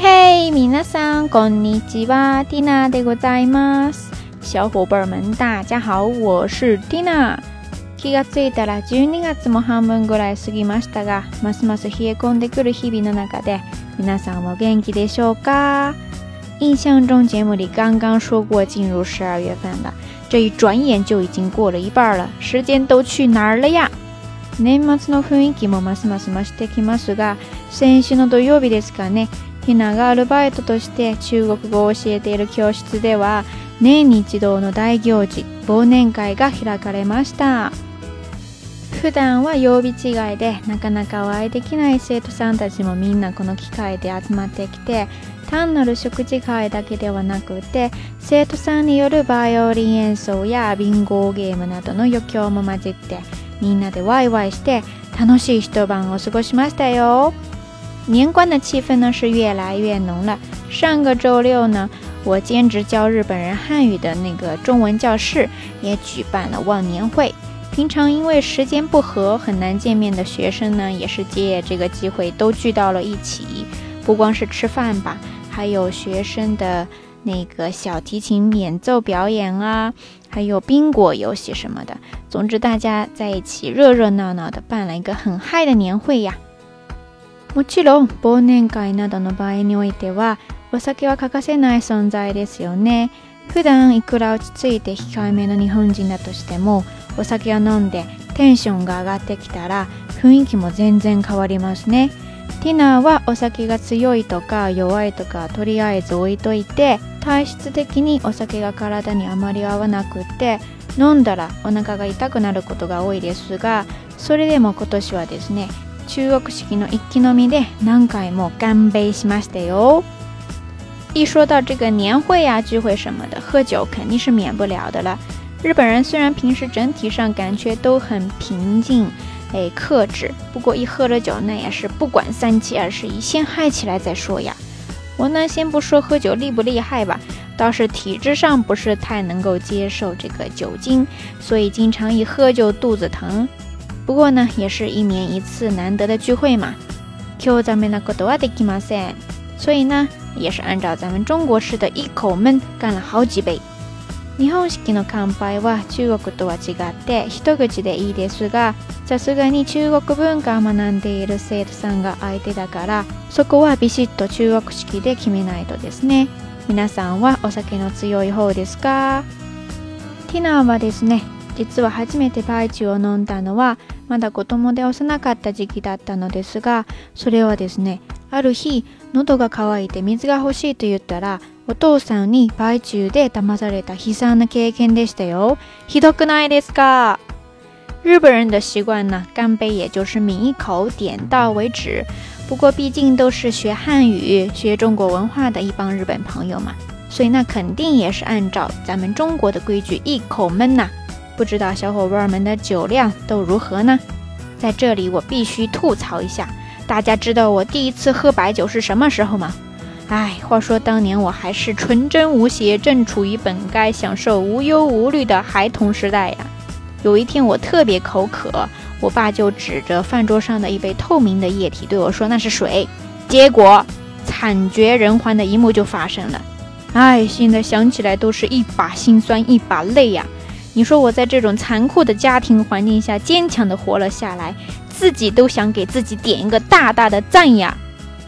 嘿嘿，皆さんこんにちは、ティナでございます。小伙伴们，大家好，我是ティナ。気がついたら12月も半分ぐらい過ぎましたが、ますます冷え込んでくる日々の中で、皆さんは元気でしょうか？印象中节目里刚刚说过进入十二月份了，这一转眼就已经过了一半了，时间都去哪儿了呀？年末の雰囲気もますます増してきますが、先週の土曜日ですかね、ひながアルバイトとして中国語を教えている教室では年に一度の大行事忘年会が開かれました普段は曜日違いでなかなかお会いできない生徒さんたちもみんなこの機会で集まってきて単なる食事会だけではなくて生徒さんによるバイオリン演奏やビンゴゲームなどの余興も混じってみんなでワイワイして楽しい一晩を過ごしましたよ。年关的气氛呢是越来越浓了。上个周六呢，我兼职教日本人汉语的那个中文教室也举办了忘年会。平常因为时间不合很难见面的学生呢，也是借这个机会都聚到了一起。不光是吃饭吧，还有学生的那个小提琴演奏表演啊，还有宾果游戏什么的。总之，大家在一起热热闹闹的办了一个很嗨的年会呀。もちろん忘年会などの場合においてはお酒は欠かせない存在ですよね普段いくら落ち着いて控えめの日本人だとしてもお酒を飲んでテンションが上がってきたら雰囲気も全然変わりますねティナーはお酒が強いとか弱いとかとりあえず置いといて体質的にお酒が体にあまり合わなくて飲んだらお腹が痛くなることが多いですがそれでも今年はですね中国式にのいきのうで何回も乾杯しましたよ。一说到这个年会呀、聚会什么的，喝酒肯定是免不了的了。日本人虽然平时整体上感觉都很平静，哎，克制，不过一喝了酒，那也是不管三七二十一，先嗨起来再说呀。我呢，先不说喝酒厉不厉害吧，倒是体质上不是太能够接受这个酒精，所以经常一喝就肚子疼。不过呢，也是一年一次难得的聚会嘛。今日咱们那ことはできません。所以呢，也是按照咱们中国式的一口闷干了好几杯。日本式の乾杯は中国とは違って一口でいいですがさすがに中国文化を学んでいる生徒さんが相手だからそこはビシッと中国式で決めないとですね皆さんはお酒の強い方ですかティナーはですね実は初めてパイチを飲んだのはまだ子供で幼かった時期だったのですがそれはですねある日喉が渇いて水が欲しいと言ったらお父さんにパ中で騙された悲惨な経験でしたよひどくないですか日本人的习惯呢，干杯也就是抿一口，点到为止。不过毕竟都是学汉语、学中国文化的一帮日本朋友嘛，所以那肯定也是按照咱们中国的规矩一口闷呐、啊。不知道小伙伴们的酒量都如何呢？在这里我必须吐槽一下，大家知道我第一次喝白酒是什么时候吗？哎，话说当年我还是纯真无邪，正处于本该享受无忧无虑的孩童时代呀。有一天我特别口渴，我爸就指着饭桌上的一杯透明的液体对我说：“那是水。”结果惨绝人寰的一幕就发生了。哎，现在想起来都是一把心酸一把泪呀。你说我在这种残酷的家庭环境下坚强的活了下来，自己都想给自己点一个大大的赞呀！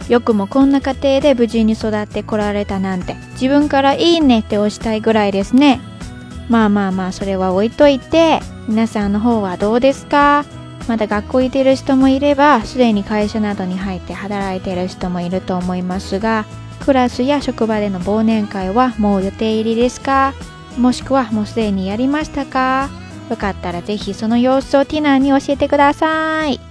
よくもこんな家庭で無事に育ってこられたなんて、自分からいいねって押したいぐらいですね。まあまあまあ、それは置いといて、皆さんの方はどうですかまだ学校行ってる人もいれば、すでに会社などに入って働いてる人もいると思いますが、クラスや職場での忘年会はもう予定入りですかもしくはもうすでにやりましたかよかったらぜひその様子をティナーに教えてください。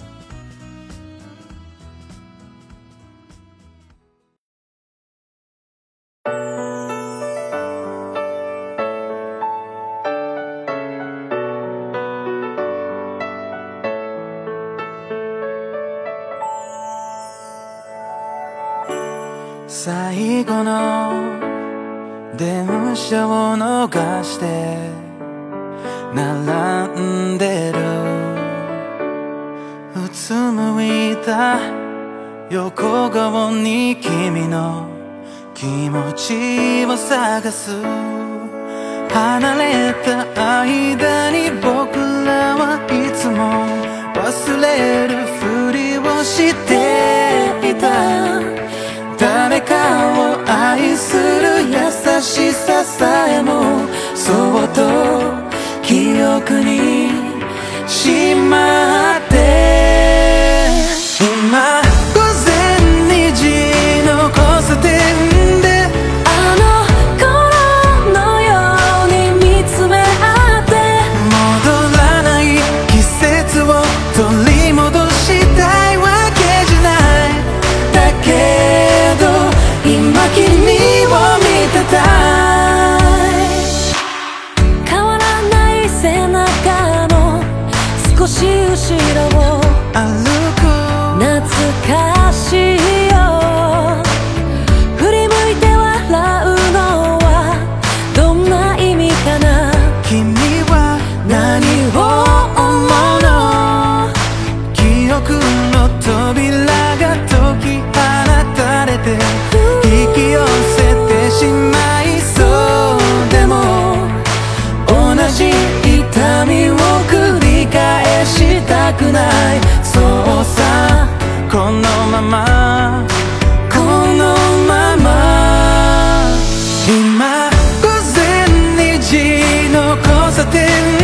something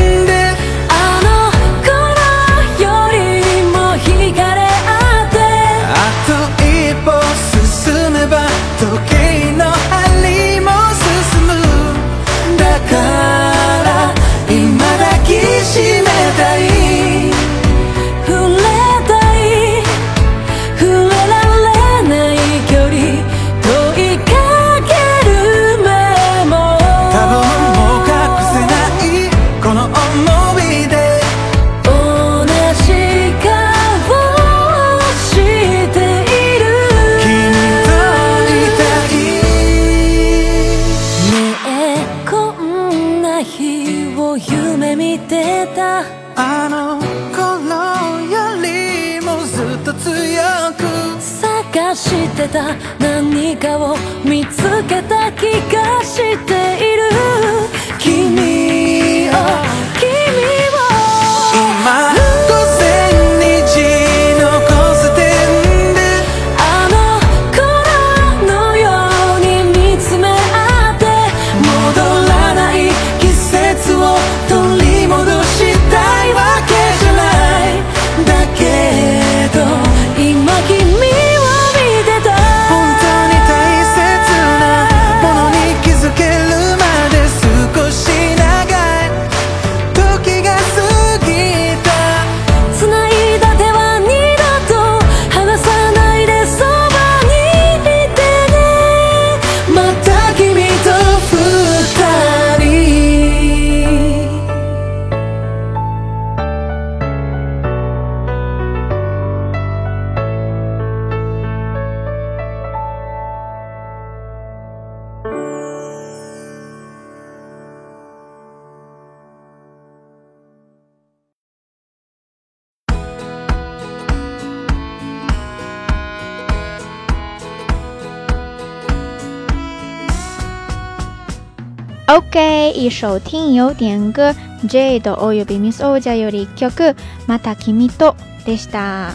OK，一首听友点歌《Jade お b i Miss Oja より曲また君と》でした。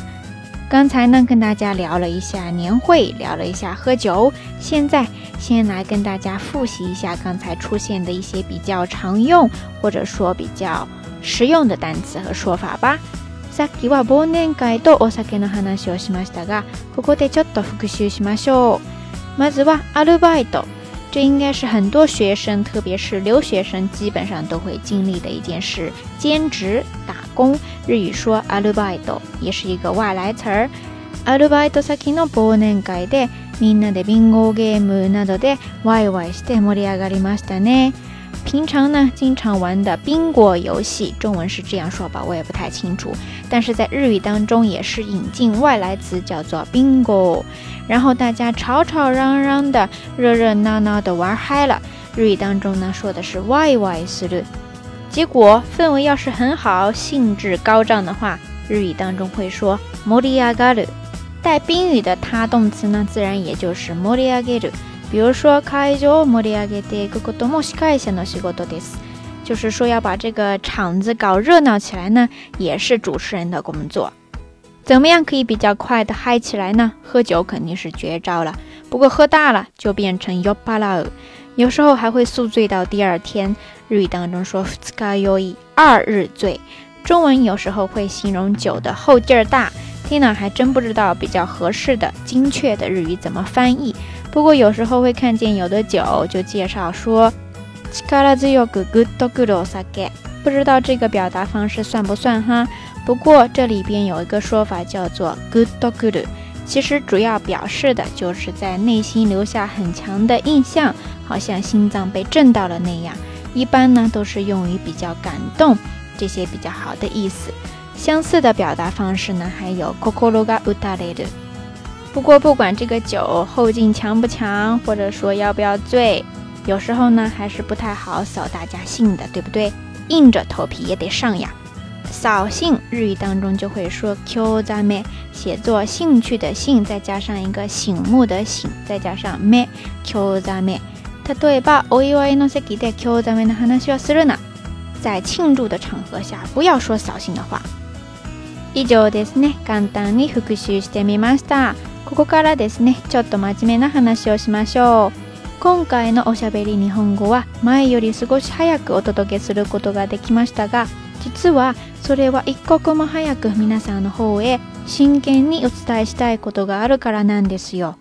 刚才呢，跟大家聊了一下年会，聊了一下喝酒。现在先来跟大家复习一下刚才出现的一些比较常用或者说比较实用的单词和说法吧。さっきは忘年会とお酒の話をしましたが、ここでちょっと復習しましょう。まずはアルバイト。这应该是很多学生，特别是留学生，基本上都会经历的一件事——兼职打工。日语说アルバイト。也是一个外来词儿。アルバイト先の忘年会で、みんなでビンゴゲームなどでワイワイして盛り上がりましたね。平常呢，经常玩的宾果游戏，中文是这样说吧，我也不太清楚。但是在日语当中也是引进外来词，叫做 bingo。然后大家吵吵嚷嚷的、热热闹闹的玩嗨了。日语当中呢说的是 y h y a s u r 结果氛围要是很好、兴致高涨的话，日语当中会说 moriagaru。带宾语的他动词呢，自然也就是 moriagaru。比如说，开を盛り上げて、くことも司会者の仕事です。就是说，要把这个场子搞热闹起来呢，也是主持人的工作。怎么样可以比较快的嗨起来呢？喝酒肯定是绝招了，不过喝大了就变成酔っぱらう，有时候还会宿醉到第二天。日语当中说ふつか二日醉。中文有时候会形容酒的后劲儿大，听了还真不知道比较合适的、精确的日语怎么翻译。不过有时候会看见有的酒就介绍说，不知道这个表达方式算不算哈。不过这里边有一个说法叫做 “good g o o 其实主要表示的就是在内心留下很强的印象，好像心脏被震到了那样。一般呢都是用于比较感动。这些比较好的意思，相似的表达方式呢，还有 c c o o o ココロがうたれる。不过不管这个酒后劲强不强，或者说要不要醉，有时候呢还是不太好扫大家兴的，对不对？硬着头皮也得上呀。扫兴日语当中就会说 q z a m e 写作兴趣的兴再加上一个醒目的醒，再加上 me q め，a ざめ。例えばお祝いの席で興ざめの話はするな。在庆祝的场合下不要说扫兴的话。以上ですね。簡単に復習してみました。ここからですね、ちょっと真面目な話をしましょう。今回のおしゃべり日本語は前より少し早くお届けすることができましたが、実はそれは一刻も早く皆さんの方へ真剣にお伝えしたいことがあるからなんですよ。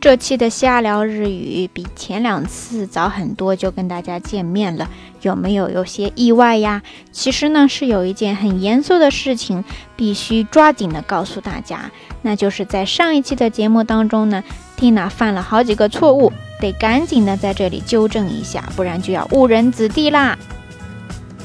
这期的瞎聊日语比前两次早很多，就跟大家见面了，有没有有些意外呀？其实呢，是有一件很严肃的事情，必须抓紧的告诉大家，那就是在上一期的节目当中呢，蒂娜犯了好几个错误，得赶紧的在这里纠正一下，不然就要误人子弟啦。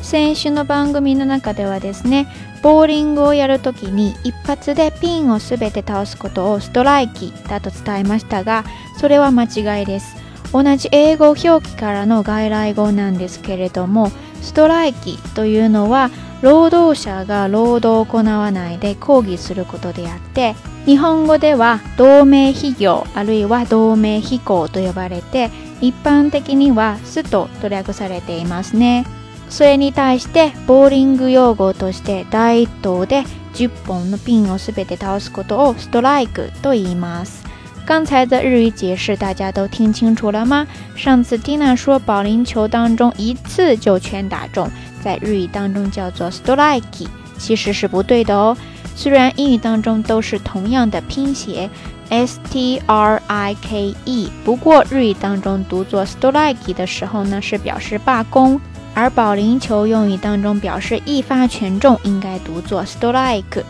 先週の番組の中ではですねボーリングをやるときに一発でピンを全て倒すことをストライキだと伝えましたがそれは間違いです同じ英語表記からの外来語なんですけれどもストライキというのは労働者が労働を行わないで抗議することであって日本語では同盟非業あるいは同盟非行と呼ばれて一般的にはスとと略されていますねそれに対してボーリング用語として第一投で10本のピンを全て倒すことをストライクと言います。刚才的日语解释大家都听清楚了吗？上次听那说保龄球当中一次就全打中，在日语当中叫做ストライキ，其实是不对的哦。虽然英语当中都是同样的拼写 S T R I K E，不过日语当中读作ストライキ的时候呢，是表示罢工。而保龄球用语当中表示一发全中，应该读作 strike。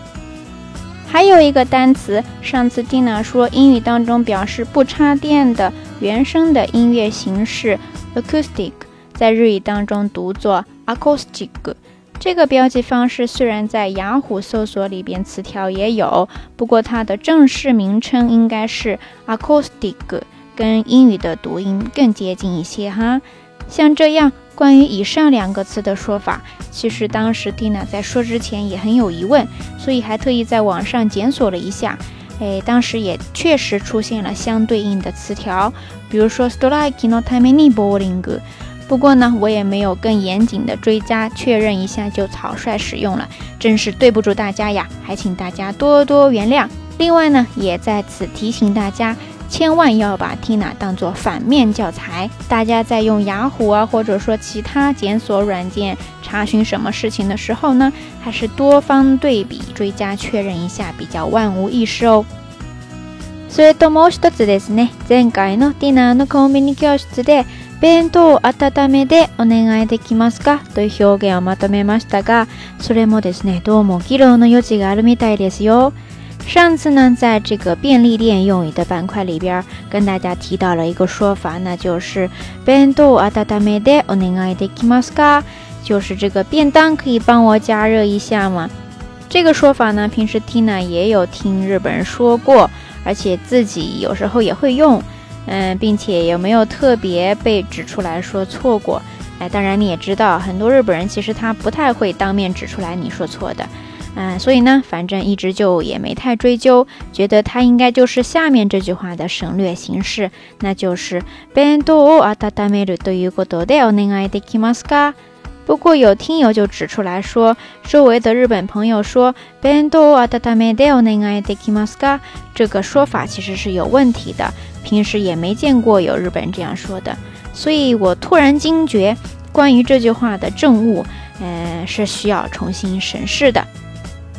还有一个单词，上次蒂娜说英语当中表示不插电的原声的音乐形式，acoustic，在日语当中读作 a c o u s t i c 这个标记方式虽然在雅虎搜索里边词条也有，不过它的正式名称应该是 a c o u s t i c 跟英语的读音更接近一些哈。像这样关于以上两个词的说法，其实当时蒂娜在说之前也很有疑问，所以还特意在网上检索了一下。哎，当时也确实出现了相对应的词条，比如说 s t r i k i no t a m e n i b o w l i n g 不过呢，我也没有更严谨的追加确认一下就草率使用了，真是对不住大家呀，还请大家多多原谅。另外呢，也在此提醒大家。千万要把 Tina 当做反面教材，大家在用雅虎啊，或者说其他检索软件查询什么事情的时候呢，还是多方对比、追加确认一下，比较万无一失哦。所以，どうも失ですね。今回のディナーのコンビニ教室で弁当温めでお願いできますかという表現をまとめましたが、それもですね、どうも貴重の余地があるみたいですよ。上次呢，在这个便利店用语的板块里边，跟大家提到了一个说法，那就是 b e n d o atadame de o n e g i k i m a s ka”，就是这个便当可以帮我加热一下吗？这个说法呢，平时听呢也有听日本人说过，而且自己有时候也会用，嗯，并且也没有特别被指出来说错过。哎，当然你也知道，很多日本人其实他不太会当面指出来你说错的。嗯，所以呢，反正一直就也没太追究，觉得它应该就是下面这句话的省略形式，那就是 bando atadame deu nei deki m a s ka。不过有听友就指出来说，周围的日本朋友说 bando atadame d e n i deki m a s ka 这个说法其实是有问题的，平时也没见过有日本这样说的，所以我突然惊觉，关于这句话的正误，呃，是需要重新审视的。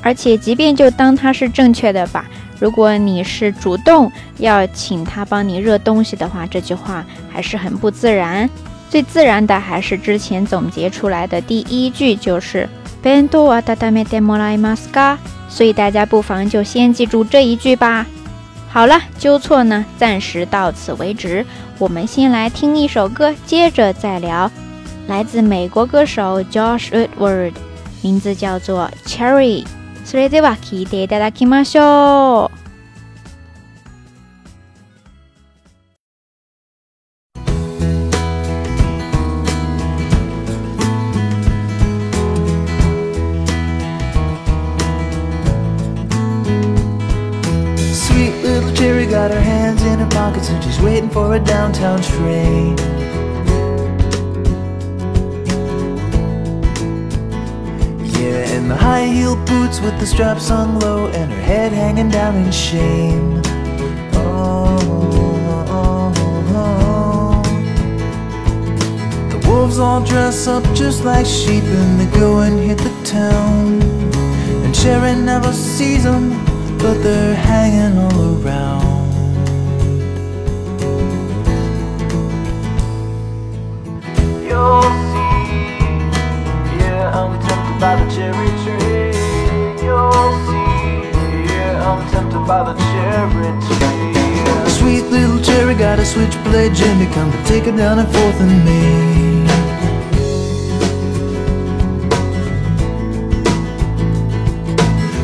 而且，即便就当它是正确的吧，如果你是主动要请他帮你热东西的话，这句话还是很不自然。最自然的还是之前总结出来的第一句，就是 “bando wada dade m a maska”。所以大家不妨就先记住这一句吧。好了，纠错呢，暂时到此为止。我们先来听一首歌，接着再聊。来自美国歌手 Josh o d w a r d 名字叫做《Cherry》。それでは聴いていただきましょう。straps hung low and her head hanging down in shame. Oh, oh, oh, the wolves all dress up just like sheep and they go and hit the town. And Sharon never sees them, but they're hanging all around. You'll see, yeah, I'm tempted by the cherry tree. I'm tempted by the cherry tree. Sweet little cherry got a switchblade, Jimmy. Come to take it down and forth in me.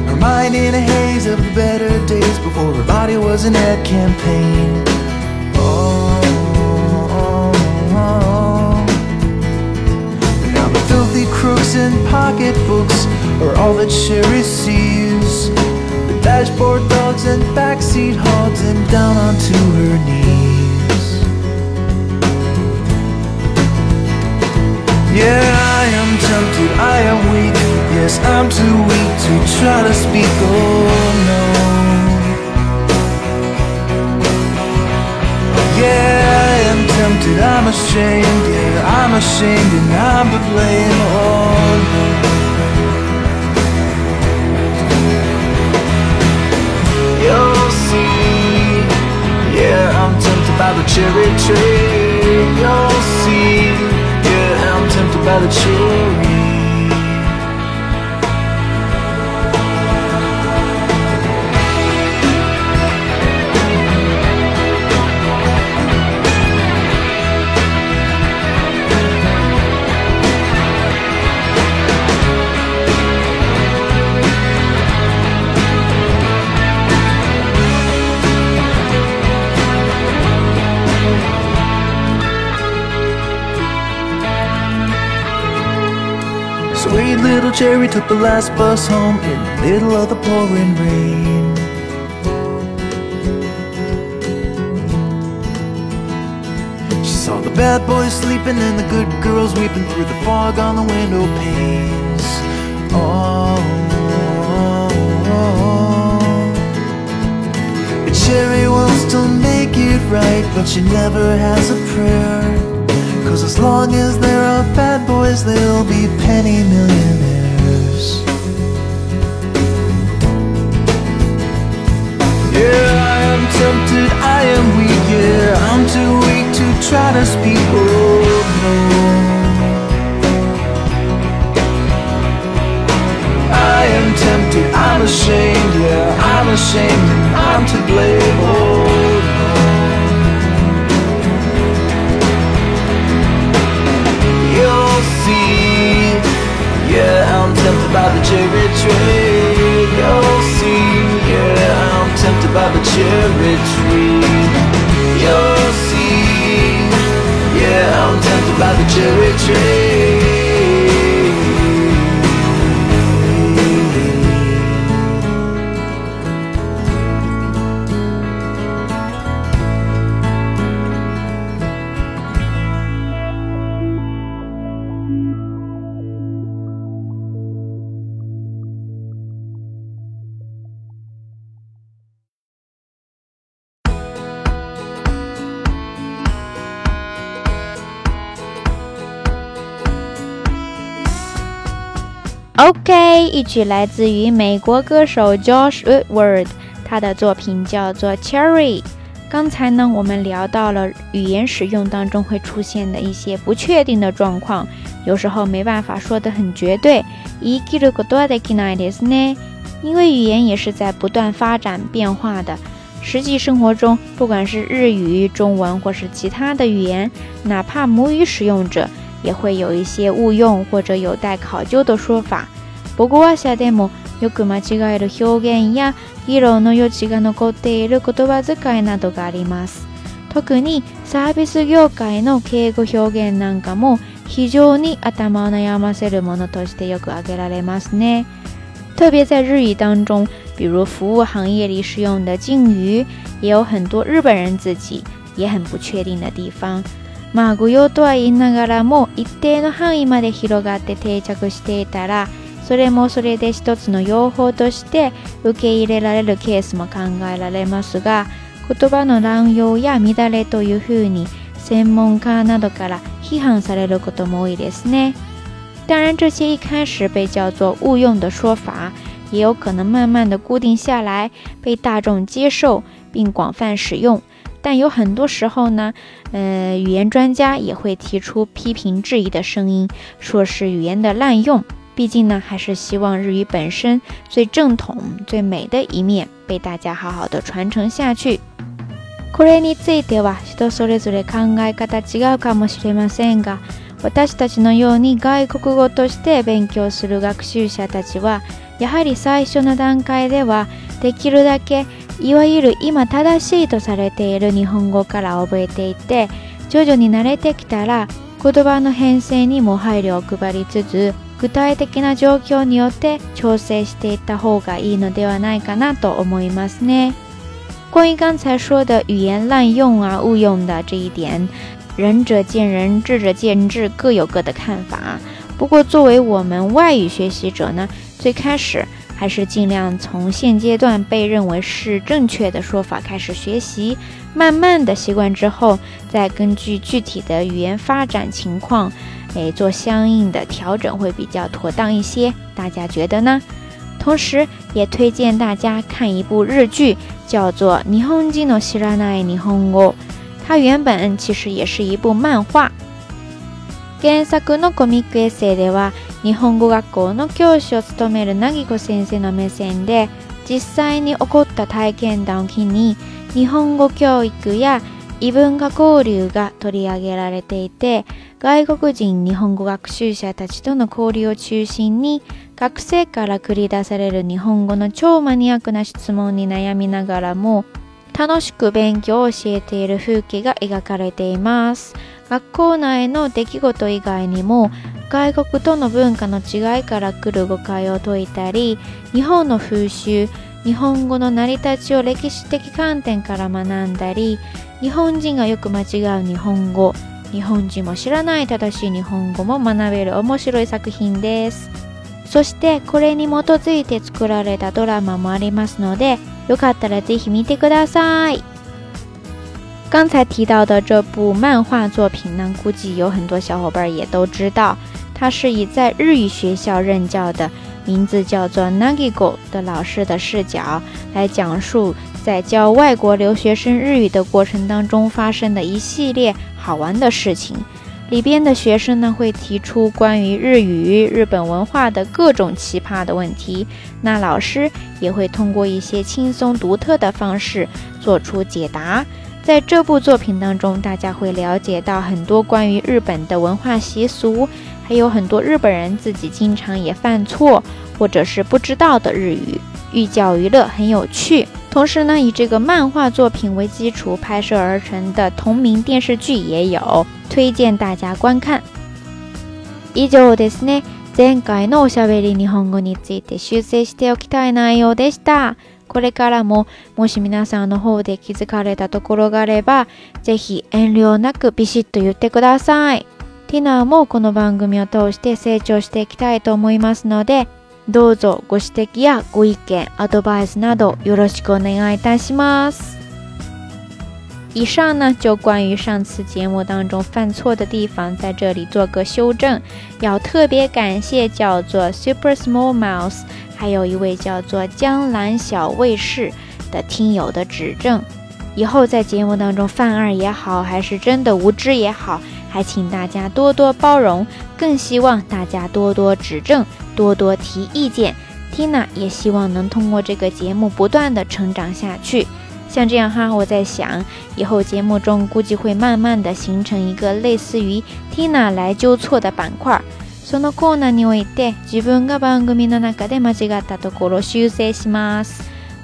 Her mind in a haze of the better days before her body was an ad campaign. Oh, oh, oh. Now the filthy crooks and pocketbooks or all that she receives. The dashboard dogs and backseat hogs and down onto her knees. Yeah, I am tempted, I am weak. Yes, I'm too weak to try to speak. Oh no. Yeah, I am tempted, I'm ashamed. Yeah, I'm ashamed and I'm to blame. Oh no. by the cherry tree. You'll see. Yeah, I'm tempted by the cherry. little Jerry took the last bus home in the middle of the pouring rain. She saw the bad boys sleeping and the good girls weeping through the fog on the window panes. Oh, oh, oh. But Jerry wants to make it right, but she never has a prayer. Cause as long as there are bad boys, they'll be penny millionaires. Yeah, I am tempted, I am weak, yeah, I'm too weak to try to speak, oh no. I'm ashamed, yeah, I'm ashamed, I'm to blame. Oh. see. Yeah, I'm tempted by the cherry tree. You'll see. Yeah, I'm tempted by the cherry tree. You'll see. Yeah, I'm tempted by the cherry tree. OK，一曲来自于美国歌手 Josh u d w a r d 他的作品叫做《Cherry》。刚才呢，我们聊到了语言使用当中会出现的一些不确定的状况，有时候没办法说得很绝对。因为语言也是在不断发展变化的，实际生活中，不管是日语、中文或是其他的语言，哪怕母语使用者。也会有一些误用或者有待考究的说法。不过ワでもよく間違える表現や論の余地が残っている言葉遣いなどがあります。特にサービス業界の敬語表現なんかも非常に頭悩ませるものとしてよく挙げられますね。特别在日语当中，比如服务行业里使用的敬语，也有很多日本人自己也很不确定的地方。まあ御用とは言いながらも一定の範囲まで広がって定着していたらそれもそれで一つの用法として受け入れられるケースも考えられますが言葉の乱用や乱れというふうに専門家などから批判されることも多いですね。当然，这些一开始被叫做误用的说法，也有可能慢慢的固定下来，被大众接受并广泛使用。但有很多时候呢，呃，语言专家也会提出批评质疑的声音，说是语言的滥用。毕竟呢，还是希望日语本身最正统、最美的一面被大家好好的传承下去。私たちのように外国語として勉強する学習者たちはやはり最初の段階ではできるだけいわゆる今正しいとされている日本語から覚えていて徐々に慣れてきたら言葉の編成にも配慮を配りつつ具体的な状況によって調整していった方がいいのではないかなと思いますね。关于刚才说的语言滥用啊、误用的这一点，仁者见仁，智者见智，各有各的看法。不过，作为我们外语学习者呢，最开始还是尽量从现阶段被认为是正确的说法开始学习，慢慢的习惯之后，再根据具体的语言发展情况，哎，做相应的调整会比较妥当一些。大家觉得呢？同时，也推荐大家看一部日剧，叫做《日本人の知らない日本語》。它原本其实也是一部漫画。原作のコミックエッセイでは日本語学校の教師を務める凪子先生の目線で実際に起こった体験談を機に日本語教育や異文化交流が取り上げられていて外国人日本語学習者たちとの交流を中心に学生から繰り出される日本語の超マニアックな質問に悩みながらも楽しく勉強を教えている風景が描かれています学校内の出来事以外にも外国との文化の違いから来る誤解を解いたり日本の風習日本語の成り立ちを歴史的観点から学んだり日本人がよく間違う日本語日本人も知らない正しい日本語も学べる面白い作品です。刚才提到的这部漫画作品呢，估计有很多小伙伴也都知道。它是以在日语学校任教的、名字叫做 Nagigo 的老师的视角，来讲述在教外国留学生日语的过程当中发生的一系列好玩的事情。里边的学生呢，会提出关于日语、日本文化的各种奇葩的问题，那老师也会通过一些轻松独特的方式做出解答。在这部作品当中，大家会了解到很多关于日本的文化习俗，还有很多日本人自己经常也犯错或者是不知道的日语，寓教于乐，很有趣。同时呢，以这个漫画作品为基础拍摄而成的同名电视剧也有，推荐大家观看。以上ですね。前回のおしゃべり日本語について修正しておきたい内容でした。これからももし皆さんの方で気づかれたところがあれば、ぜひ遠慮なくビシッと言ってください。ティナーもこの番組を通して成長していきたいと思いますので、どうぞご指摘やご意見アドバイスなどよろしくお願いいたします。以上呢，就关于上次节目当中犯错的地方，在这里做个修正。要特别感谢叫做 Super Small Mouse，还有一位叫做江南小卫士的听友的指正。以后在节目当中犯二也好，还是真的无知也好，还请大家多多包容，更希望大家多多指正。多多提意见，Tina 也希望能通过这个节目不断的成长下去。像这样哈，我在想，以后节目中估计会慢慢的形成一个类似于 Tina 来纠错的板块。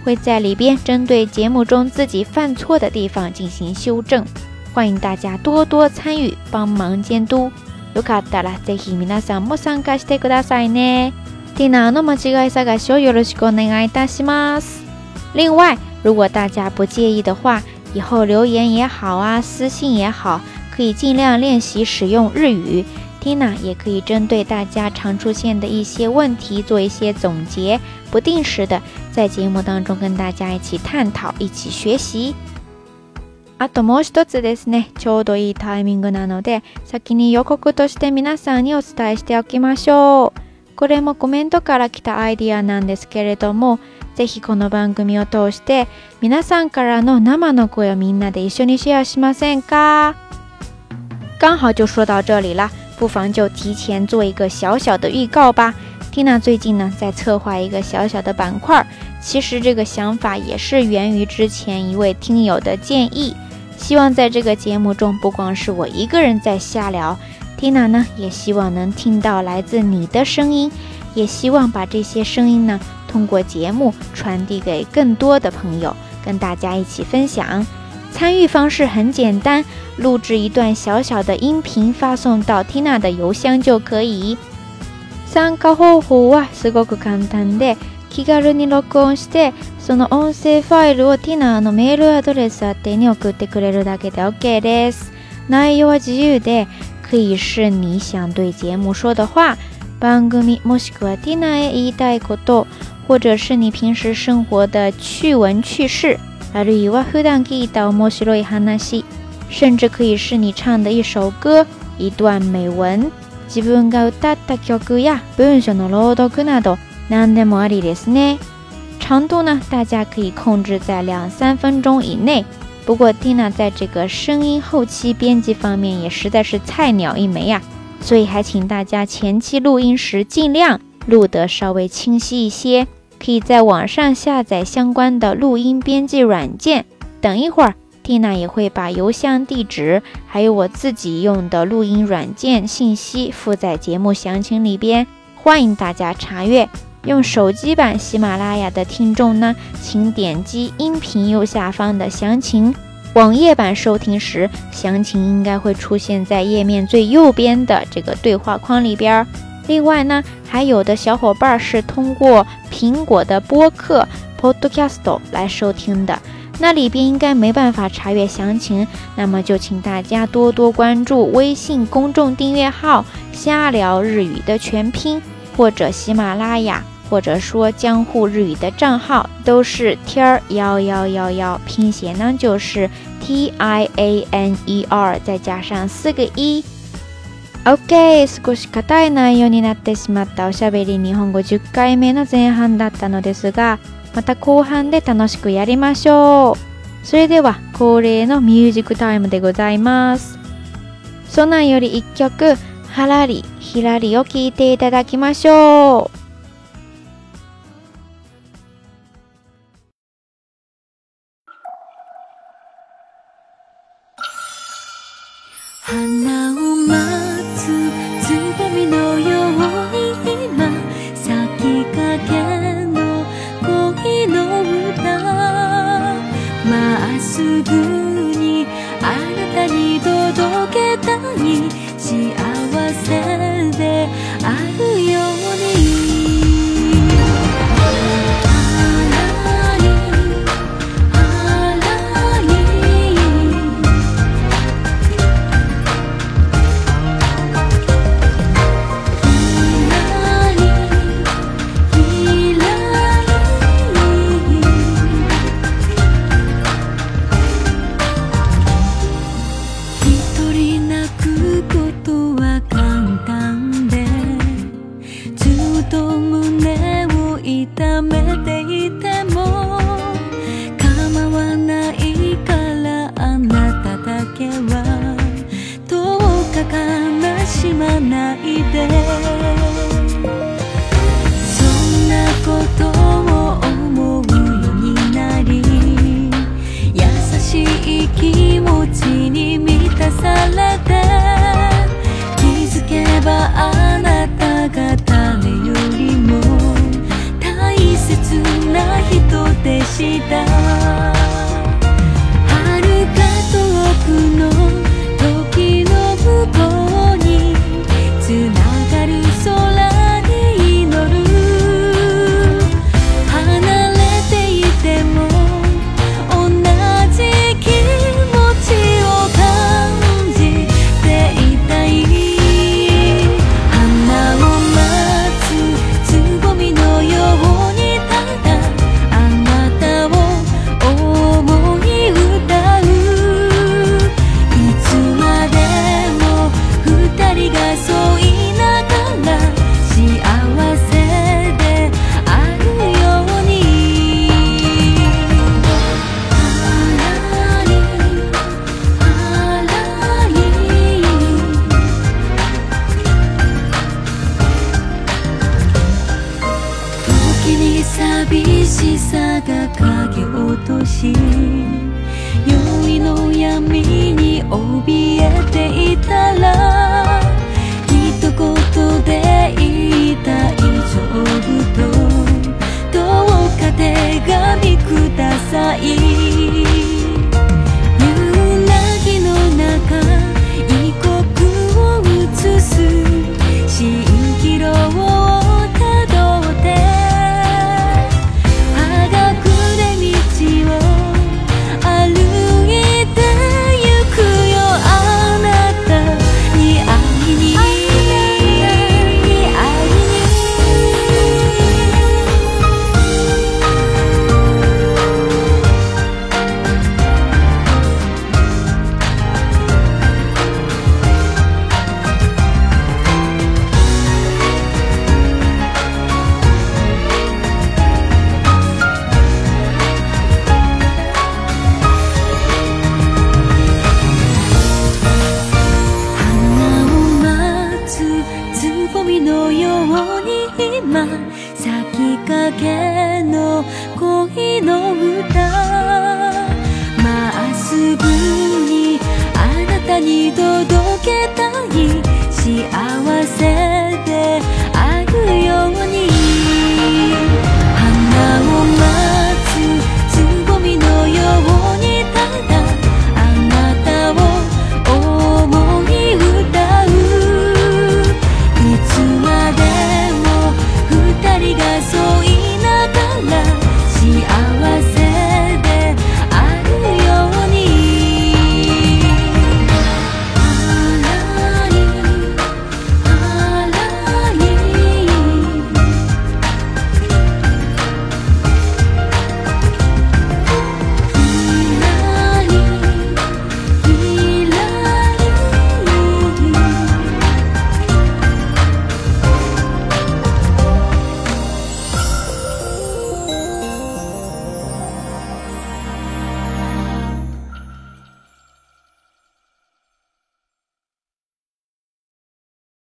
会在里边针对节目中自己犯错的地方进行修正。欢迎大家多多参与，帮忙监督。よかったらぜひ皆さんも参加してくださいね。ティナの間違い探しをよろしくお願いいたします。另外、如果大家不介意的话，以后留言也好啊，私信也好，可以尽量练习使用日语。ティナ也可以针对大家常出现的一些问题做一些总结，不定时的在节目当中跟大家一起探讨，一起学习。あともう一つですね、ちょうどいいタイミングなので、先に予告として皆さんにお伝えしておきましょう。これもコメントから来たアイディアなんですけれども、ぜひこの番組を通して皆さんからの生の声をみんなで一緒にシェアしませんか刚好就说到这里啦，不妨就提前做一个小小的预告吧。Tina 最近呢在策划一个小小的板块，其实这个想法也是源于之前一位听友的建议。希望在这个节目中，不光是我一个人在瞎聊，Tina 呢也希望能听到来自你的声音，也希望把这些声音呢通过节目传递给更多的朋友，跟大家一起分享。参与方式很简单，录制一段小小的音频，发送到 Tina 的邮箱就可以。気軽に録音してその音声ファイルをティナーのメールアドレス宛てに送ってくれるだけで OK です内容は自由で可以是你想对节目说的话番組もしくはティナーへ言いたいこと或者是你平时生活的趣闻趣事あるいは普段聞いた面白い話甚至可以是你唱的一首歌一段美文自分が歌った曲や文章の朗読など那得么里的是呢？长度呢？大家可以控制在两三分钟以内。不过蒂娜在这个声音后期编辑方面也实在是菜鸟一枚呀，所以还请大家前期录音时尽量录得稍微清晰一些。可以在网上下载相关的录音编辑软件。等一会儿，蒂娜也会把邮箱地址还有我自己用的录音软件信息附在节目详情里边，欢迎大家查阅。用手机版喜马拉雅的听众呢，请点击音频右下方的详情。网页版收听时，详情应该会出现在页面最右边的这个对话框里边。另外呢，还有的小伙伴是通过苹果的播客 Podcast 来收听的，那里边应该没办法查阅详情。那么就请大家多多关注微信公众订阅号“瞎聊日语”的全拼，或者喜马拉雅。或者说江户日语的账号都是天儿幺幺幺幺，拼写呢就是 T I A N E R 再加上四个一。OK、少し硬い内容になってしまったおしゃべり日本語10回目の前半だったのですが、また後半で楽しくやりましょう。それでは恒例のミュージックタイムでございます。ソナより1曲、はらり、ひらりを聴いていただきましょう。に届けたい幸せで